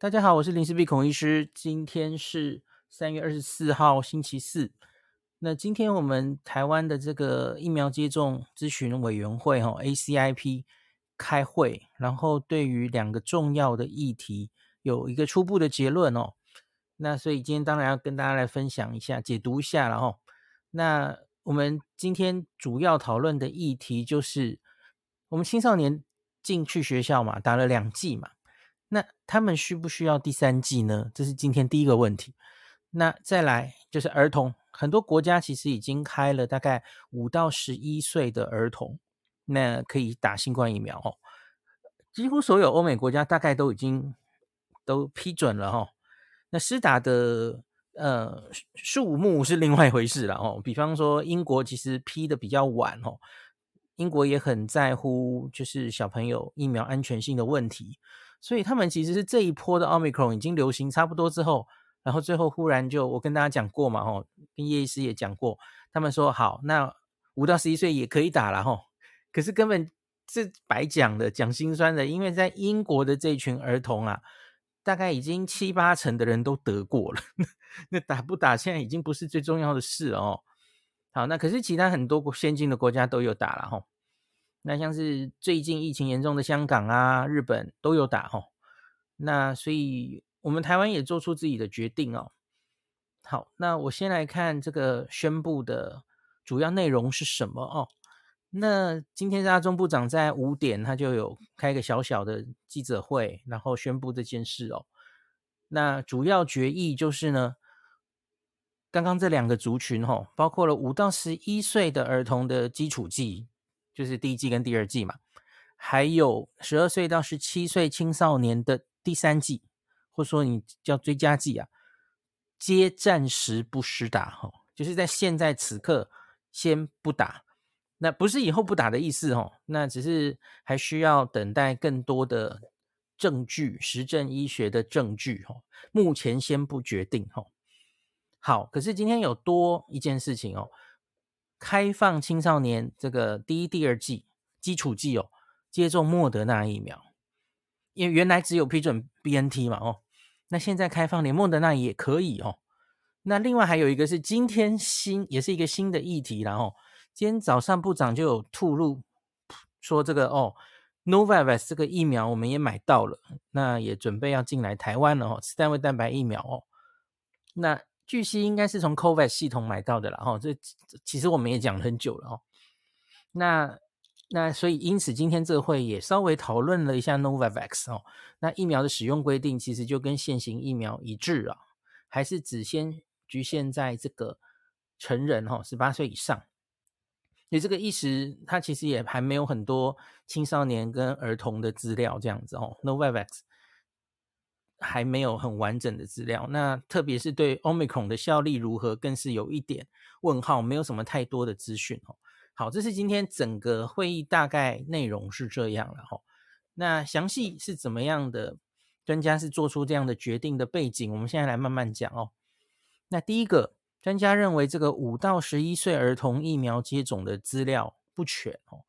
大家好，我是林氏璧孔医师。今天是三月二十四号，星期四。那今天我们台湾的这个疫苗接种咨询委员会哈 ACIP 开会，然后对于两个重要的议题有一个初步的结论哦。那所以今天当然要跟大家来分享一下、解读一下了哈。那我们今天主要讨论的议题就是，我们青少年进去学校嘛，打了两剂嘛。那他们需不需要第三剂呢？这是今天第一个问题。那再来就是儿童，很多国家其实已经开了大概五到十一岁的儿童，那可以打新冠疫苗哦。几乎所有欧美国家大概都已经都批准了哦。那施打的呃数目是另外一回事了哦。比方说英国其实批的比较晚哦，英国也很在乎就是小朋友疫苗安全性的问题。所以他们其实是这一波的奥密克戎已经流行差不多之后，然后最后忽然就我跟大家讲过嘛，吼，跟叶医师也讲过，他们说好，那五到十一岁也可以打了，吼，可是根本是白讲的，讲心酸的，因为在英国的这群儿童啊，大概已经七八成的人都得过了，那打不打现在已经不是最重要的事哦。好，那可是其他很多先进的国家都有打了，吼。那像是最近疫情严重的香港啊、日本都有打齁，那所以我们台湾也做出自己的决定哦。好，那我先来看这个宣布的主要内容是什么哦。那今天阿中部长在五点他就有开个小小的记者会，然后宣布这件事哦。那主要决议就是呢，刚刚这两个族群齁，包括了五到十一岁的儿童的基础剂。就是第一季跟第二季嘛，还有十二岁到十七岁青少年的第三季，或者说你叫追加季啊，皆暂时不施打哈，就是在现在此刻先不打，那不是以后不打的意思哈，那只是还需要等待更多的证据，实证医学的证据哈，目前先不决定哈。好，可是今天有多一件事情哦。开放青少年这个第一、第二剂基础剂哦，接种莫德纳疫苗，因为原来只有批准 BNT 嘛哦，那现在开放连莫德纳也可以哦。那另外还有一个是今天新也是一个新的议题，然后今天早上部长就有吐露说这个哦，Novavax 这个疫苗我们也买到了，那也准备要进来台湾了哦，单位蛋白疫苗哦，那。据悉应该是从 COVAX 系统买到的了哈，这其实我们也讲了很久了哦。那那所以因此今天这会也稍微讨论了一下 Novavax 哦。那疫苗的使用规定其实就跟现行疫苗一致啊，还是只先局限在这个成人哈，十八岁以上。所以这个意识，它其实也还没有很多青少年跟儿童的资料这样子哦。Novavax。还没有很完整的资料，那特别是对 Omicron 的效力如何，更是有一点问号，没有什么太多的资讯哦。好，这是今天整个会议大概内容是这样了哈。那详细是怎么样的？专家是做出这样的决定的背景，我们现在来慢慢讲哦。那第一个，专家认为这个五到十一岁儿童疫苗接种的资料不全哦，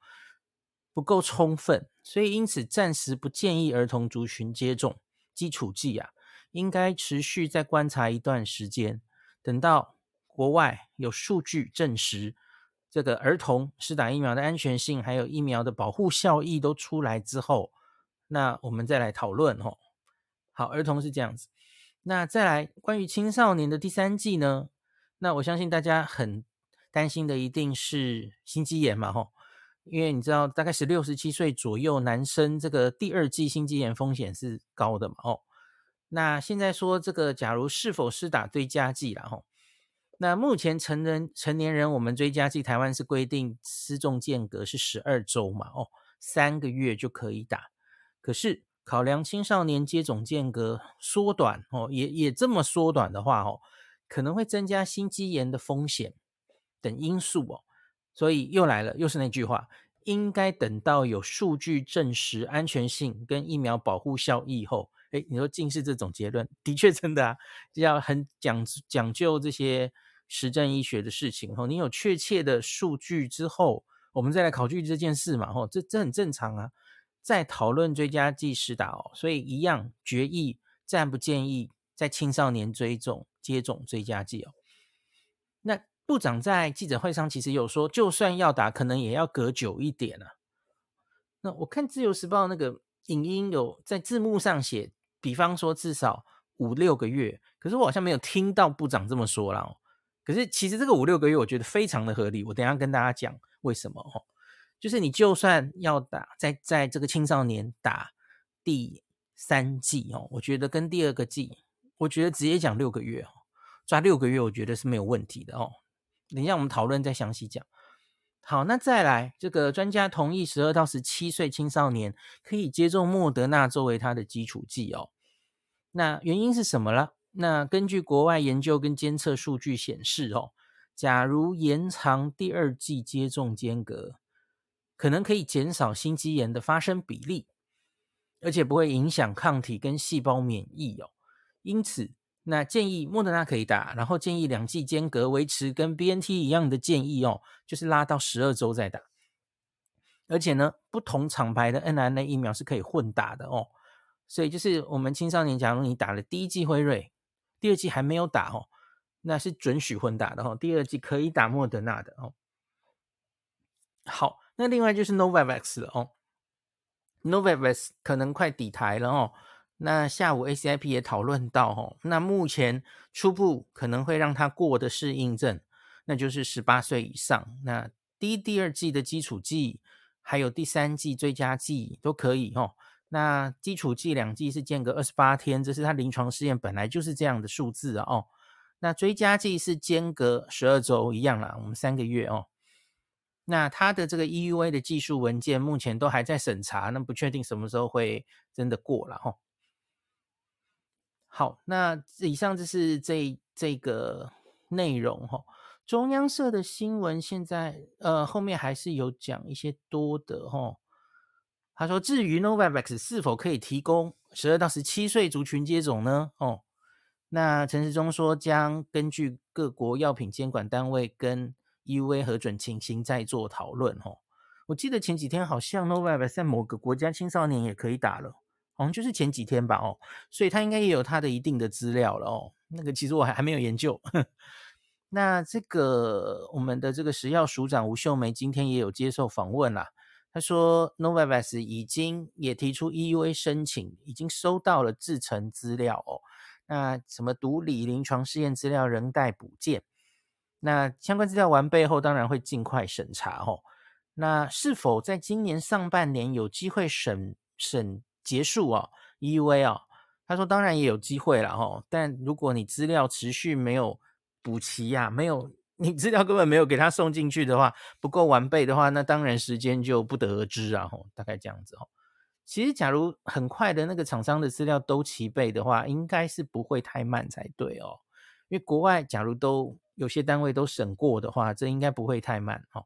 不够充分，所以因此暂时不建议儿童族群接种。基础剂啊，应该持续再观察一段时间，等到国外有数据证实这个儿童施打疫苗的安全性，还有疫苗的保护效益都出来之后，那我们再来讨论哦。好，儿童是这样子，那再来关于青少年的第三季呢？那我相信大家很担心的一定是心肌炎嘛，吼。因为你知道，大概十六、十七岁左右男生这个第二季心肌炎风险是高的嘛？哦，那现在说这个，假如是否施打追加剂了？吼，那目前成人成年人我们追加剂，台湾是规定施种间隔是十二周嘛？哦，三个月就可以打。可是考量青少年接种间隔缩短，哦，也也这么缩短的话，哦，可能会增加心肌炎的风险等因素哦。所以又来了，又是那句话，应该等到有数据证实安全性跟疫苗保护效益后，诶，你说尽是这种结论，的确真的啊，要很讲讲究这些实证医学的事情哦。你有确切的数据之后，我们再来考虑这件事嘛，吼，这这很正常啊。再讨论追加剂施打哦，所以一样决议暂不建议在青少年追种接种追加剂哦。部长在记者会上其实有说，就算要打，可能也要隔久一点啊。那我看自由时报那个影音有在字幕上写，比方说至少五六个月，可是我好像没有听到部长这么说啦。可是其实这个五六个月，我觉得非常的合理。我等下跟大家讲为什么哦。就是你就算要打，在在这个青少年打第三季哦，我觉得跟第二个季，我觉得直接讲六个月哦，抓六个月，我觉得是没有问题的哦。等一下我们讨论再详细讲。好，那再来，这个专家同意十二到十七岁青少年可以接种莫德纳作为他的基础剂哦。那原因是什么了？那根据国外研究跟监测数据显示哦，假如延长第二剂接种间隔。可能可以减少心肌炎的发生比例，而且不会影响抗体跟细胞免疫哦。因此，那建议莫德纳可以打，然后建议两剂间隔维持跟 BNT 一样的建议哦，就是拉到十二周再打。而且呢，不同厂牌的 mRNA 疫苗是可以混打的哦。所以就是我们青少年，假如你打了第一剂辉瑞，第二剂还没有打哦，那是准许混打的哦。第二剂可以打莫德纳的哦。好。那另外就是 Novavax 了哦，Novavax 可能快抵台了哦。那下午 ACIP 也讨论到哦，那目前初步可能会让它过的适应症，那就是十八岁以上。那第一、第二剂的基础剂，还有第三剂追加剂都可以哦。那基础剂两剂是间隔二十八天，这是它临床试验本来就是这样的数字哦。那追加剂是间隔十二周一样啦，我们三个月哦。那它的这个 EUA 的技术文件目前都还在审查，那不确定什么时候会真的过了哈。好，那以上就是这这个内容哈。中央社的新闻现在呃后面还是有讲一些多的哈。他说，至于 Novavax 是否可以提供十二到十七岁族群接种呢？哦，那陈时中说将根据各国药品监管单位跟 EUA 核准情形再做讨论哦。我记得前几天好像 Novavax 在某个国家青少年也可以打了，好像就是前几天吧哦，所以他应该也有他的一定的资料了哦。那个其实我还还没有研究。那这个我们的这个食药署长吴秀梅今天也有接受访问啦，他说 Novavax 已经也提出 EUA 申请，已经收到了制成资料哦。那什么毒理临床试验资料仍待补件。那相关资料完备后，当然会尽快审查哦。那是否在今年上半年有机会审审结束哦？EUA 哦，他说当然也有机会了哦。但如果你资料持续没有补齐呀，没有你资料根本没有给他送进去的话，不够完备的话，那当然时间就不得而知啊。吼，大概这样子哦。其实假如很快的那个厂商的资料都齐备的话，应该是不会太慢才对哦。因为国外假如都有些单位都审过的话，这应该不会太慢哦。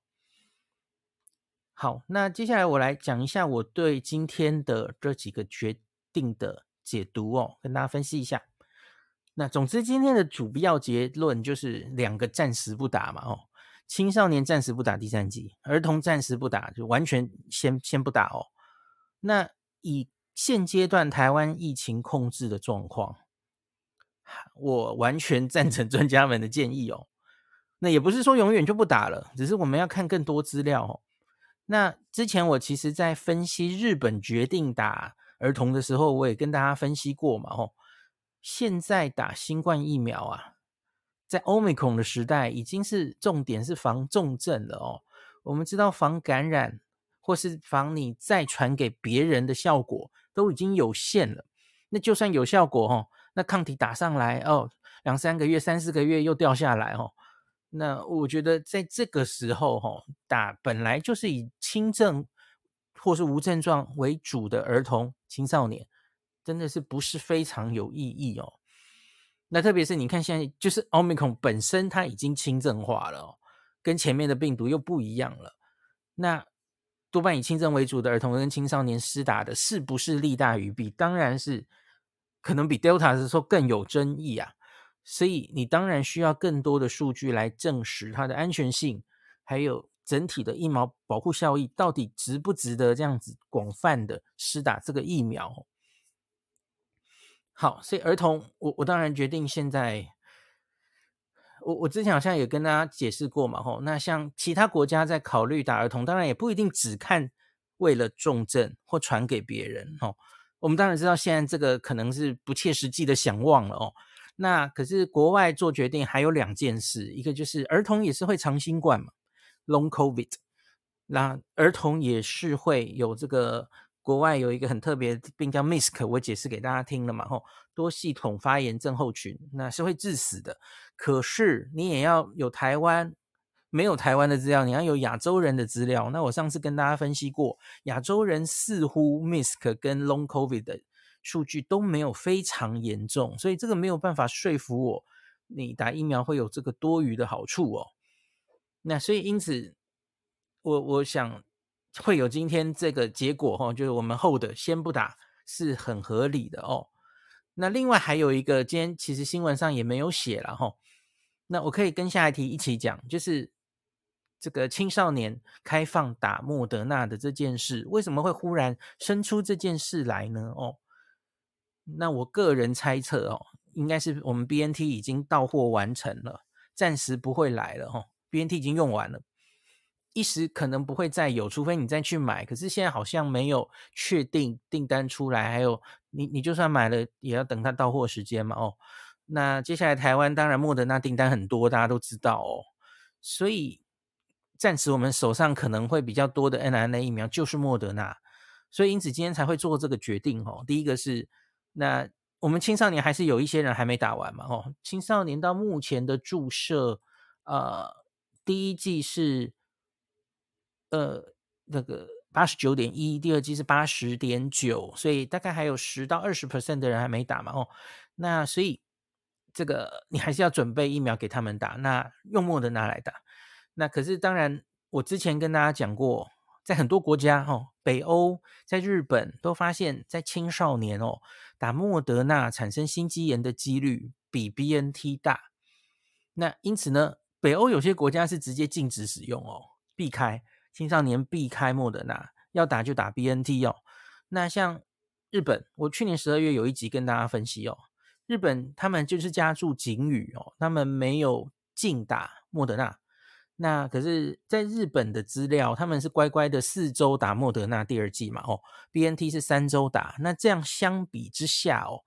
好，那接下来我来讲一下我对今天的这几个决定的解读哦，跟大家分析一下。那总之今天的主要结论就是两个暂时不打嘛哦，青少年暂时不打第三剂，儿童暂时不打，就完全先先不打哦。那以现阶段台湾疫情控制的状况。我完全赞成专家们的建议哦。那也不是说永远就不打了，只是我们要看更多资料哦。那之前我其实在分析日本决定打儿童的时候，我也跟大家分析过嘛。哦，现在打新冠疫苗啊，在 Omicron 的时代已经是重点是防重症了哦。我们知道防感染或是防你再传给别人的效果都已经有限了。那就算有效果哦。那抗体打上来哦，两三个月、三四个月又掉下来哦。那我觉得在这个时候哈，打本来就是以轻症或是无症状为主的儿童青少年，真的是不是非常有意义哦。那特别是你看现在就是奥密克戎本身它已经轻症化了哦，跟前面的病毒又不一样了。那多半以轻症为主的儿童跟青少年施打的是不是利大于弊？当然是。可能比 Delta 的时候更有争议啊，所以你当然需要更多的数据来证实它的安全性，还有整体的疫苗保护效益到底值不值得这样子广泛的施打这个疫苗。好，所以儿童，我我当然决定现在，我我之前好像也跟大家解释过嘛，吼，那像其他国家在考虑打儿童，当然也不一定只看为了重症或传给别人，吼，我们当然知道现在这个可能是不切实际的想望了哦。那可是国外做决定还有两件事，一个就是儿童也是会长新冠嘛，Long COVID，那儿童也是会有这个国外有一个很特别的病叫 MIS-C，我解释给大家听了嘛，吼，多系统发炎症候群，那是会致死的。可是你也要有台湾没有台湾的资料，你要有亚洲人的资料。那我上次跟大家分析过，亚洲人似乎 MIS-C 跟 Long COVID 的。数据都没有非常严重，所以这个没有办法说服我，你打疫苗会有这个多余的好处哦。那所以因此，我我想会有今天这个结果哈，就是我们后的先不打是很合理的哦。那另外还有一个，今天其实新闻上也没有写了哈。那我可以跟下一题一起讲，就是这个青少年开放打莫德纳的这件事，为什么会忽然生出这件事来呢？哦。那我个人猜测哦，应该是我们 BNT 已经到货完成了，暂时不会来了哈、哦。BNT 已经用完了，一时可能不会再有，除非你再去买。可是现在好像没有确定订单出来，还有你你就算买了，也要等它到货时间嘛哦。那接下来台湾当然莫德纳订单很多，大家都知道哦。所以暂时我们手上可能会比较多的 mRNA 疫苗就是莫德纳，所以因此今天才会做这个决定哦。第一个是。那我们青少年还是有一些人还没打完嘛？哦，青少年到目前的注射，呃，第一剂是呃那个八十九点一，第二剂是八十点九，所以大概还有十到二十 percent 的人还没打嘛？哦，那所以这个你还是要准备疫苗给他们打，那用莫德纳来打。那可是当然，我之前跟大家讲过。在很多国家，哦，北欧，在日本都发现，在青少年哦，打莫德纳产生心肌炎的几率比 BNT 大。那因此呢，北欧有些国家是直接禁止使用哦，避开青少年避开莫德纳，要打就打 BNT 哦。那像日本，我去年十二月有一集跟大家分析哦，日本他们就是加注警语哦，他们没有禁打莫德纳。那可是，在日本的资料，他们是乖乖的四周打莫德纳第二剂嘛，哦，BNT 是三周打。那这样相比之下，哦，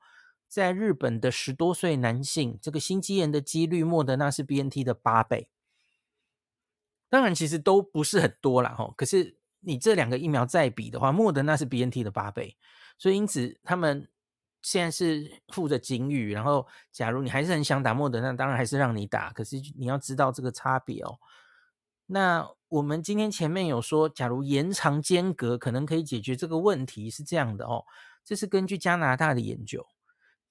在日本的十多岁男性，这个心肌炎的几率，莫德纳是 BNT 的八倍。当然，其实都不是很多啦，哦，可是你这两个疫苗再比的话，莫德纳是 BNT 的八倍，所以因此他们现在是附着警语。然后，假如你还是很想打莫德纳，当然还是让你打。可是你要知道这个差别哦。那我们今天前面有说，假如延长间隔可能可以解决这个问题，是这样的哦。这是根据加拿大的研究，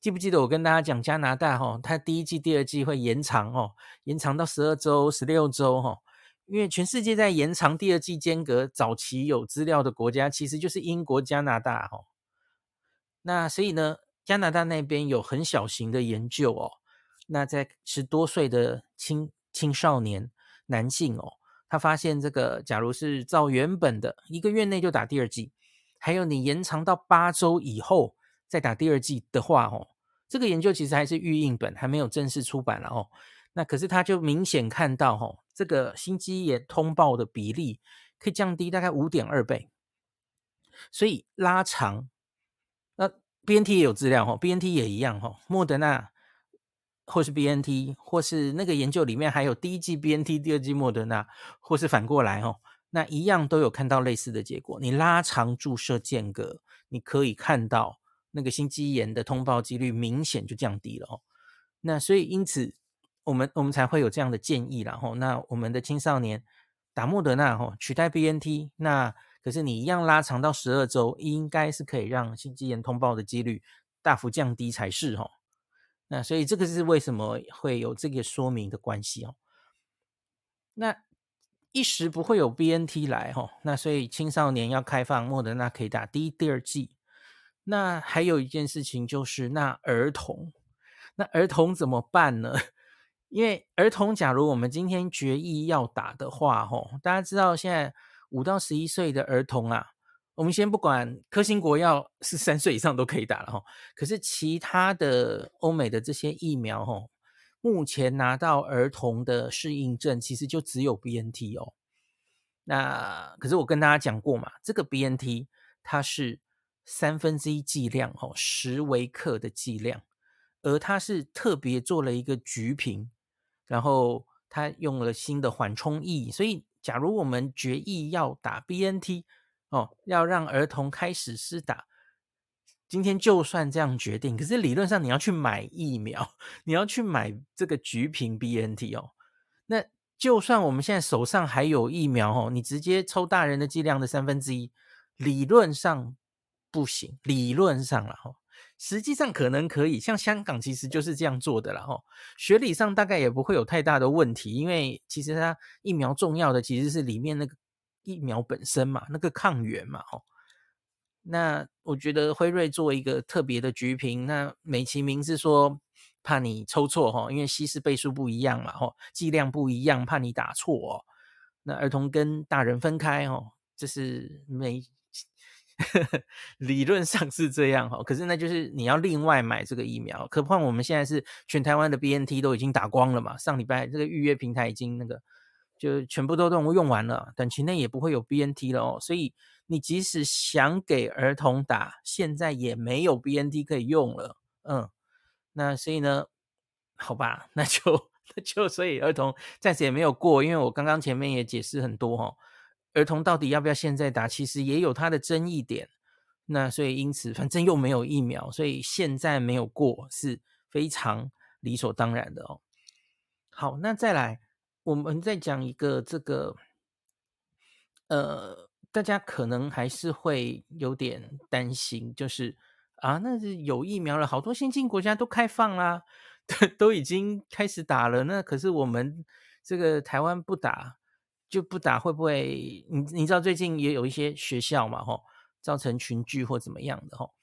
记不记得我跟大家讲加拿大哈，它第一季、第二季会延长哦，延长到十二周、十六周哈。因为全世界在延长第二季间隔，早期有资料的国家其实就是英国、加拿大哈。那所以呢，加拿大那边有很小型的研究哦。那在十多岁的青青少年男性哦。他发现，这个假如是照原本的一个月内就打第二剂，还有你延长到八周以后再打第二剂的话，哦，这个研究其实还是预印本，还没有正式出版了哦。那可是他就明显看到，哦，这个心肌炎通报的比例可以降低大概五点二倍，所以拉长。BNT 也有资料，哦，BNT 也一样，哦，莫德纳。或是 BNT，或是那个研究里面还有第一剂 BNT，第二剂莫德纳，或是反过来哦，那一样都有看到类似的结果。你拉长注射间隔，你可以看到那个心肌炎的通报几率明显就降低了哦。那所以因此，我们我们才会有这样的建议啦吼。那我们的青少年打莫德纳吼，取代 BNT，那可是你一样拉长到十二周，应该是可以让心肌炎通报的几率大幅降低才是吼。那所以这个是为什么会有这个说明的关系哦。那一时不会有 BNT 来哦，那所以青少年要开放莫德纳可以打第一、第二剂。那还有一件事情就是，那儿童，那儿童怎么办呢？因为儿童，假如我们今天决议要打的话，吼，大家知道现在五到十一岁的儿童啊，我们先不管科兴国药是三岁以上都可以打了哈，可是其他的欧美的这些疫苗哈，目前拿到儿童的适应症其实就只有 BNT 哦。那可是我跟大家讲过嘛，这个 BNT 它是三分之一剂量哦，十微克的剂量，而它是特别做了一个橘瓶，然后它用了新的缓冲液，所以假如我们决议要打 BNT。哦，要让儿童开始施打。今天就算这样决定，可是理论上你要去买疫苗，你要去买这个橘瓶 BNT 哦。那就算我们现在手上还有疫苗哦，你直接抽大人的剂量的三分之一，理论上不行。理论上了哈，实际上可能可以。像香港其实就是这样做的了哈。学理上大概也不会有太大的问题，因为其实它疫苗重要的其实是里面那个。疫苗本身嘛，那个抗原嘛，吼，那我觉得辉瑞做一个特别的橘瓶，那美其名是说怕你抽错，哈，因为稀释倍数不一样嘛，吼，剂量不一样，怕你打错哦。那儿童跟大人分开，哦，这是没 理论上是这样，哈，可是那就是你要另外买这个疫苗。何况我们现在是全台湾的 BNT 都已经打光了嘛，上礼拜这个预约平台已经那个。就全部都用用完了，短期内也不会有 BNT 了哦，所以你即使想给儿童打，现在也没有 BNT 可以用了，嗯，那所以呢，好吧，那就 那就所以儿童暂时也没有过，因为我刚刚前面也解释很多哈，儿童到底要不要现在打，其实也有它的争议点，那所以因此反正又没有疫苗，所以现在没有过是非常理所当然的哦。好，那再来。我们再讲一个这个，呃，大家可能还是会有点担心，就是啊，那是有疫苗了，好多先进国家都开放啦，都都已经开始打了，那可是我们这个台湾不打就不打，会不会？你你知道最近也有一些学校嘛，吼，造成群聚或怎么样的，吼，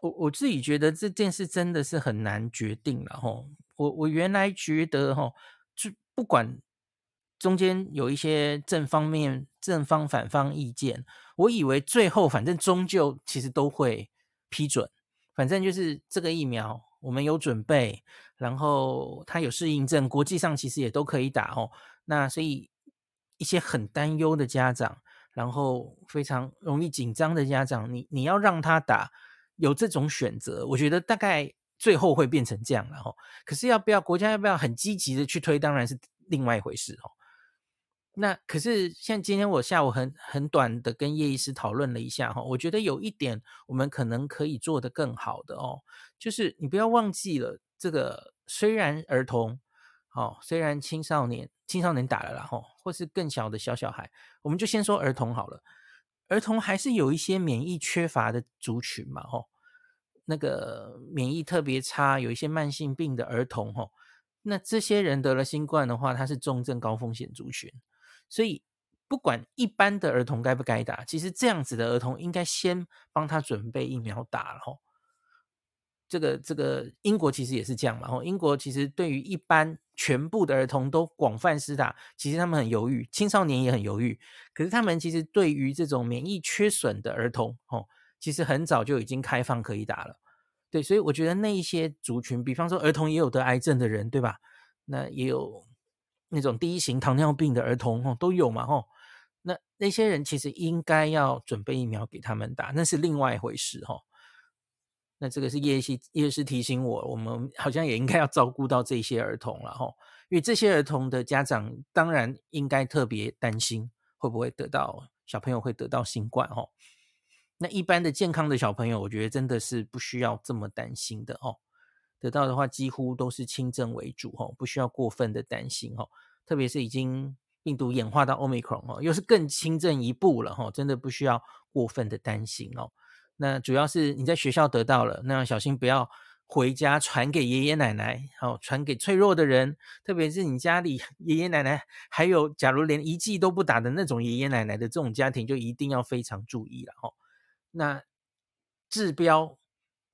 我我自己觉得这件事真的是很难决定了，吼，我我原来觉得，吼。就不管中间有一些正方面、正方、反方意见，我以为最后反正终究其实都会批准。反正就是这个疫苗我们有准备，然后它有适应症，国际上其实也都可以打哦。那所以一些很担忧的家长，然后非常容易紧张的家长，你你要让他打，有这种选择，我觉得大概。最后会变成这样了哈，可是要不要国家要不要很积极的去推，当然是另外一回事哦。那可是像今天我下午很很短的跟叶医师讨论了一下哈，我觉得有一点我们可能可以做得更好的哦，就是你不要忘记了这个，虽然儿童哦，虽然青少年青少年打了啦哈，或是更小的小小孩，我们就先说儿童好了，儿童还是有一些免疫缺乏的族群嘛吼。那个免疫特别差，有一些慢性病的儿童，吼，那这些人得了新冠的话，他是重症高风险族群，所以不管一般的儿童该不该打，其实这样子的儿童应该先帮他准备疫苗打了，吼。这个这个英国其实也是这样嘛，吼，英国其实对于一般全部的儿童都广泛施打，其实他们很犹豫，青少年也很犹豫，可是他们其实对于这种免疫缺损的儿童，吼。其实很早就已经开放可以打了，对，所以我觉得那一些族群，比方说儿童也有得癌症的人，对吧？那也有那种第一型糖尿病的儿童，哦，都有嘛，吼。那那些人其实应该要准备疫苗给他们打，那是另外一回事，吼。那这个是叶医叶师提醒我，我们好像也应该要照顾到这些儿童了，吼。因为这些儿童的家长当然应该特别担心，会不会得到小朋友会得到新冠，吼。那一般的健康的小朋友，我觉得真的是不需要这么担心的哦。得到的话，几乎都是轻症为主哦，不需要过分的担心哦。特别是已经病毒演化到 Omicron，又是更轻症一步了哈，真的不需要过分的担心哦。那主要是你在学校得到了，那要小心不要回家传给爷爷奶奶，好，传给脆弱的人，特别是你家里爷爷奶奶还有，假如连一剂都不打的那种爷爷奶奶的这种家庭，就一定要非常注意了哈。那治标、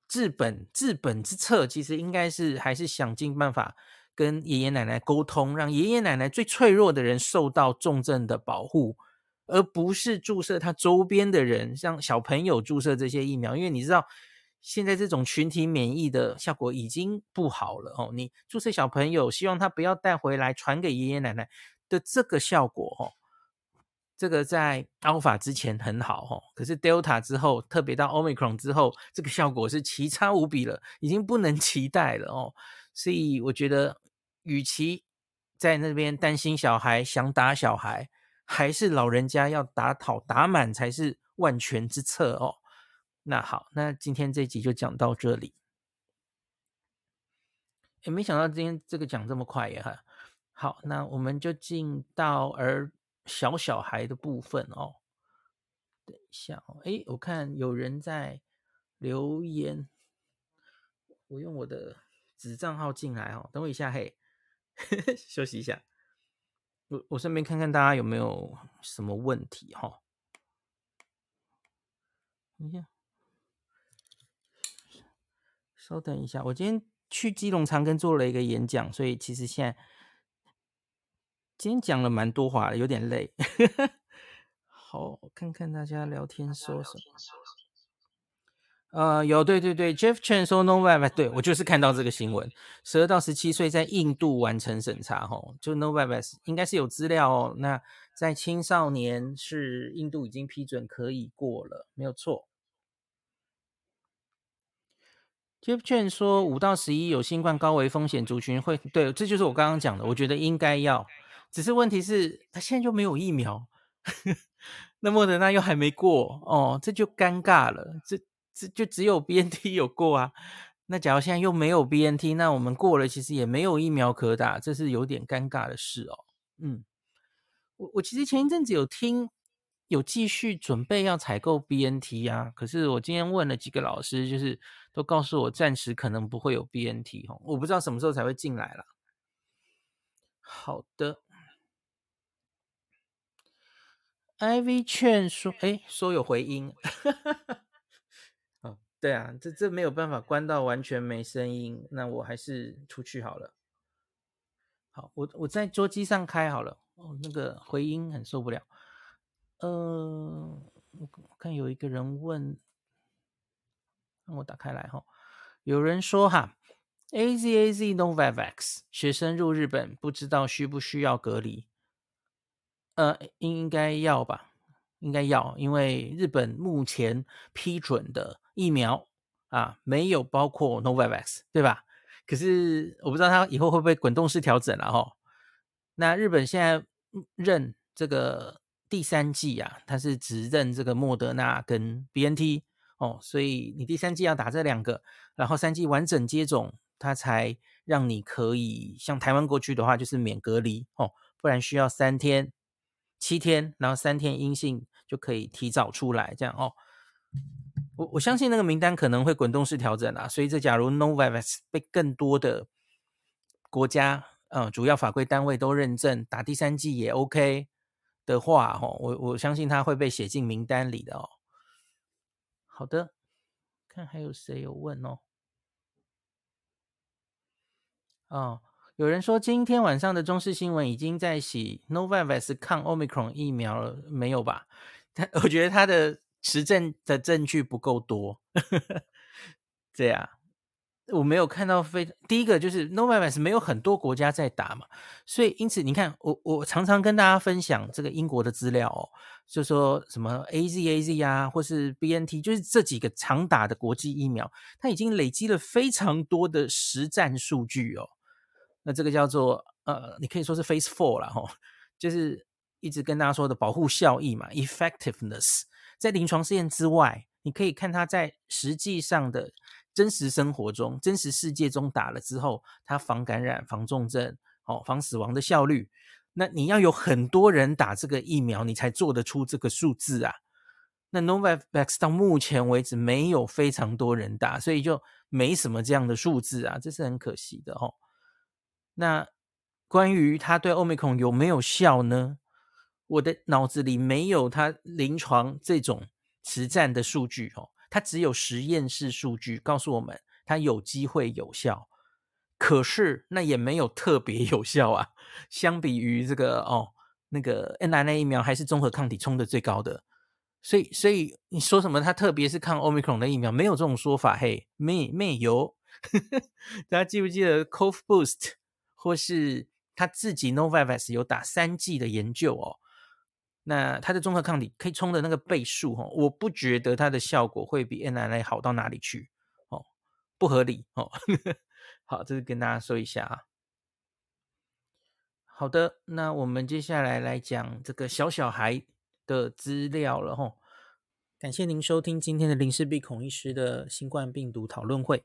治本、治本之策，其实应该是还是想尽办法跟爷爷奶奶沟通，让爷爷奶奶最脆弱的人受到重症的保护。而不是注射他周边的人，像小朋友注射这些疫苗，因为你知道现在这种群体免疫的效果已经不好了哦。你注射小朋友，希望他不要带回来传给爷爷奶奶的这个效果哦，这个在 Alpha 之前很好哦，可是 Delta 之后，特别到 Omicron 之后，这个效果是奇差无比了，已经不能期待了哦。所以我觉得，与其在那边担心小孩想打小孩，还是老人家要打讨打满才是万全之策哦。那好，那今天这集就讲到这里。也没想到今天这个讲这么快呀！哈，好，那我们就进到儿小小孩的部分哦。等一下哦，哎，我看有人在留言，我用我的子账号进来哦。等我一下，嘿，休息一下。我我顺便看看大家有没有什么问题哈。等一下，稍等一下，我今天去基隆长庚做了一个演讲，所以其实现在今天讲了蛮多话，有点累。好，我看看大家聊天说什么。呃，有对对对，Jeff Chen 说 Novavax，对我就是看到这个新闻，十二到十七岁在印度完成审查，吼，就 Novavax 应该是有资料哦。那在青少年是印度已经批准可以过了，没有错。Jeff Chen 说五到十一有新冠高危风险族群会，对，这就是我刚刚讲的，我觉得应该要，只是问题是他现在就没有疫苗，那莫德纳又还没过哦，这就尴尬了，这。这就只有 BNT 有过啊，那假如现在又没有 BNT，那我们过了其实也没有疫苗可打，这是有点尴尬的事哦。嗯，我我其实前一阵子有听，有继续准备要采购 BNT 啊，可是我今天问了几个老师，就是都告诉我暂时可能不会有 BNT 哦，我不知道什么时候才会进来了。好的，Ivy 劝说，哎，说有回音。对啊，这这没有办法关到完全没声音，那我还是出去好了。好，我我在桌机上开好了。哦，那个回音很受不了。呃，我看有一个人问，让我打开来哈。有人说哈，A Z A Z Novavax 学生入日本不知道需不需要隔离？呃，应该要吧。应该要，因为日本目前批准的疫苗啊，没有包括 Novavax，对吧？可是我不知道它以后会不会滚动式调整了哈。那日本现在认这个第三剂啊，它是只认这个莫德纳跟 BNT 哦，所以你第三剂要打这两个，然后三剂完整接种，它才让你可以像台湾过去的话就是免隔离哦，不然需要三天。七天，然后三天阴性就可以提早出来，这样哦。我我相信那个名单可能会滚动式调整啊。所以这假如 Novavax 被更多的国家，嗯，主要法规单位都认证，打第三剂也 OK 的话，哦，我我相信它会被写进名单里的哦。好的，看还有谁有问哦？哦。有人说今天晚上的中视新闻已经在洗 Novavax 抗 Omicron 疫苗了，没有吧？他 我觉得他的实证的证据不够多。这样，我没有看到非第一个就是 Novavax 没有很多国家在打嘛，所以因此你看我我常常跟大家分享这个英国的资料哦，就说什么 AZAZ 啊，或是 BNT，就是这几个常打的国际疫苗，它已经累积了非常多的实战数据哦。那这个叫做呃，你可以说是 Phase Four 啦，吼，就是一直跟大家说的保护效益嘛，effectiveness，在临床试验之外，你可以看它在实际上的真实生活中、真实世界中打了之后，它防感染、防重症、哦，防死亡的效率。那你要有很多人打这个疫苗，你才做得出这个数字啊。那 Novavax 到目前为止没有非常多人打，所以就没什么这样的数字啊，这是很可惜的哦。那关于它对 Omicron 有没有效呢？我的脑子里没有它临床这种实战的数据哦，它只有实验室数据告诉我们它有机会有效，可是那也没有特别有效啊。相比于这个哦，那个 mRNA 疫苗还是综合抗体冲的最高的。所以，所以你说什么？它特别是抗 Omicron 的疫苗，没有这种说法。嘿，没没有。大家记不记得 Cov Boost 或是他自己 Novavax 有打三剂的研究哦？那它的综合抗体可以冲的那个倍数哦，我不觉得它的效果会比 mRNA 好到哪里去哦，不合理哦。好，这是跟大家说一下啊。好的，那我们接下来来讲这个小小孩的资料了吼。感谢您收听今天的林氏璧孔医师的新冠病毒讨论会。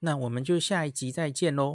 那我们就下一集再见喽。